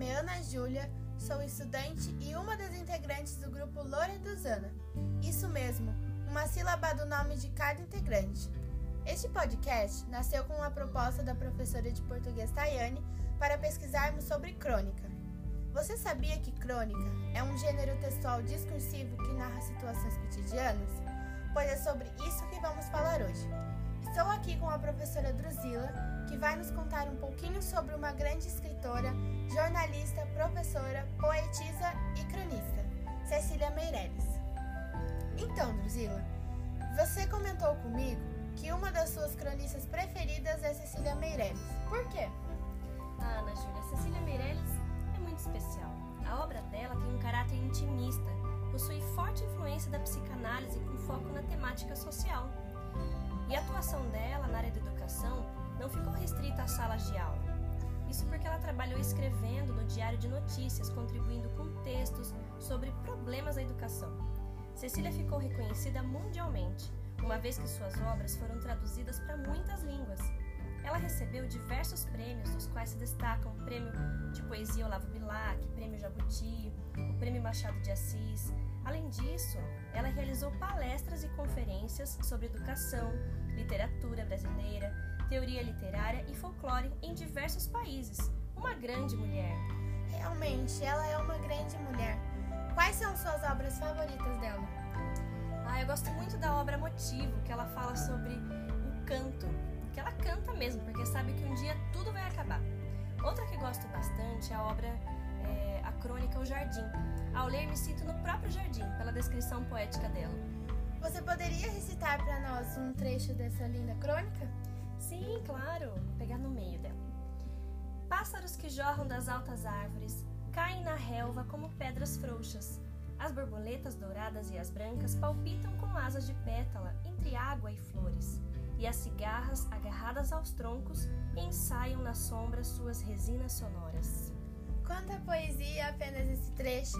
nome é Ana Júlia, sou estudante e uma das integrantes do grupo Loreduzana. Isso mesmo, uma sílaba do nome de cada integrante. Este podcast nasceu com uma proposta da professora de português Tayane para pesquisarmos sobre crônica. Você sabia que crônica é um gênero textual discursivo que narra situações cotidianas? Pois é sobre isso que vamos falar aqui com a professora Drusila, que vai nos contar um pouquinho sobre uma grande escritora, jornalista, professora, poetisa e cronista, Cecília Meirelles. Então, Drusila, você comentou comigo que uma das suas cronistas preferidas é Cecília Meirelles. Por quê? Ah, Ana Júlia, Cecília Meirelles é muito especial. A obra dela tem um caráter intimista, possui forte influência da psicanálise com foco na temática social. E a atuação dela não ficou restrita às salas de aula. Isso porque ela trabalhou escrevendo no Diário de Notícias, contribuindo com textos sobre problemas da educação. Cecília ficou reconhecida mundialmente, uma vez que suas obras foram traduzidas para muitas línguas. Ela recebeu diversos prêmios, dos quais se destacam o Prêmio de Poesia Olavo Bilac, Prêmio Jabuti, o Prêmio Machado de Assis. Além disso, ela realizou palestras e conferências sobre educação, literatura brasileira, teoria literária e folclore em diversos países. Uma grande mulher. Realmente, ela é uma grande mulher. Quais são suas obras favoritas dela? Ah, eu gosto muito da obra Motivo, que ela fala sobre o canto, que ela canta mesmo, porque sabe que um dia tudo vai acabar. Outra que gosto bastante é a obra é, A Crônica O Jardim. Ao ler, me sinto no próprio jardim, pela descrição poética dela. Você poderia recitar para nós um trecho dessa linda crônica? Sim, claro. Vou pegar no meio dela. Pássaros que jorram das altas árvores caem na relva como pedras frouxas. As borboletas douradas e as brancas palpitam com asas de pétala entre água e flores. E as cigarras, agarradas aos troncos, ensaiam na sombra suas resinas sonoras. Quanta poesia apenas esse trecho.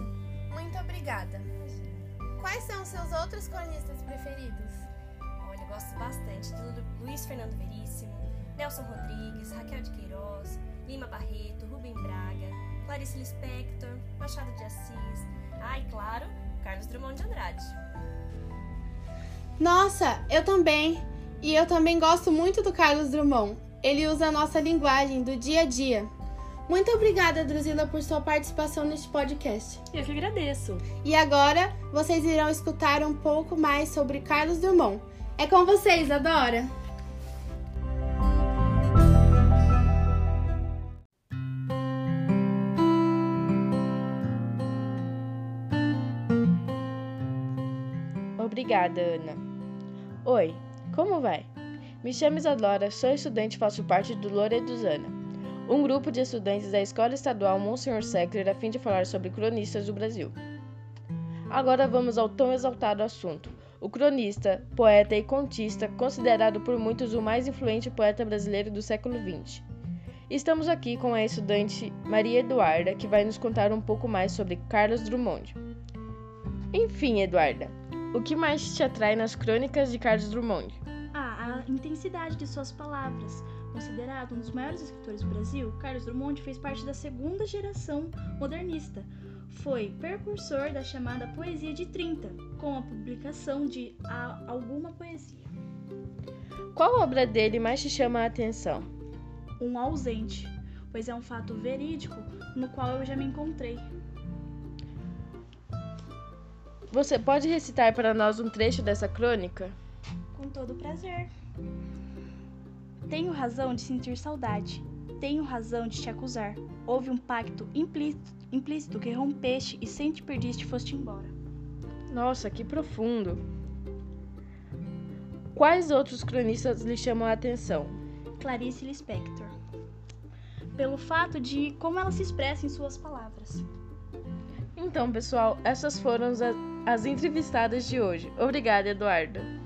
Muito obrigada. Quais são seus outros cronistas preferidos? Olha, eu gosto bastante do Luiz Fernando Veríssimo, Nelson Rodrigues, Raquel de Queiroz, Lima Barreto, Rubem Braga, Clarice Lispector, Machado de Assis, ah, e claro, Carlos Drummond de Andrade. Nossa, eu também. E eu também gosto muito do Carlos Drummond. Ele usa a nossa linguagem do dia a dia. Muito obrigada, Drusila, por sua participação neste podcast. Eu que agradeço. E agora vocês irão escutar um pouco mais sobre Carlos Drummond. É com vocês, Adora! Obrigada, Ana. Oi, como vai? Me chamo Isadora, sou estudante e faço parte do Loreduzana um grupo de estudantes da Escola Estadual Monsenhor Seckler a fim de falar sobre cronistas do Brasil. Agora vamos ao tão exaltado assunto. O cronista, poeta e contista, considerado por muitos o mais influente poeta brasileiro do século XX. Estamos aqui com a estudante Maria Eduarda, que vai nos contar um pouco mais sobre Carlos Drummond. Enfim, Eduarda, o que mais te atrai nas crônicas de Carlos Drummond? Ah, a intensidade de suas palavras, Considerado um dos maiores escritores do Brasil, Carlos Drummond fez parte da segunda geração modernista. Foi precursor da chamada Poesia de 30, com a publicação de a, alguma poesia. Qual obra dele mais te chama a atenção? Um ausente, pois é um fato verídico no qual eu já me encontrei. Você pode recitar para nós um trecho dessa crônica? Com todo prazer. Tenho razão de sentir saudade. Tenho razão de te acusar. Houve um pacto implícito, implícito que rompeste e sem te perdiste foste embora. Nossa, que profundo. Quais outros cronistas lhe chamam a atenção? Clarice Lispector. Pelo fato de como ela se expressa em suas palavras. Então, pessoal, essas foram as, as entrevistadas de hoje. Obrigada, Eduarda.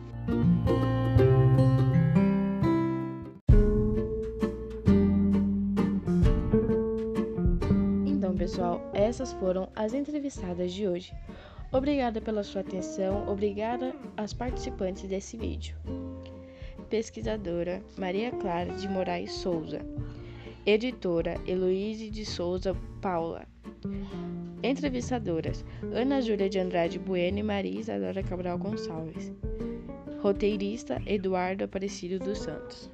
pessoal, essas foram as entrevistadas de hoje. Obrigada pela sua atenção, obrigada às participantes desse vídeo. Pesquisadora Maria Clara de Moraes Souza. Editora Heloíse de Souza Paula. Entrevistadoras: Ana Júlia de Andrade Bueno e Maria Isadora Cabral Gonçalves. Roteirista: Eduardo Aparecido dos Santos.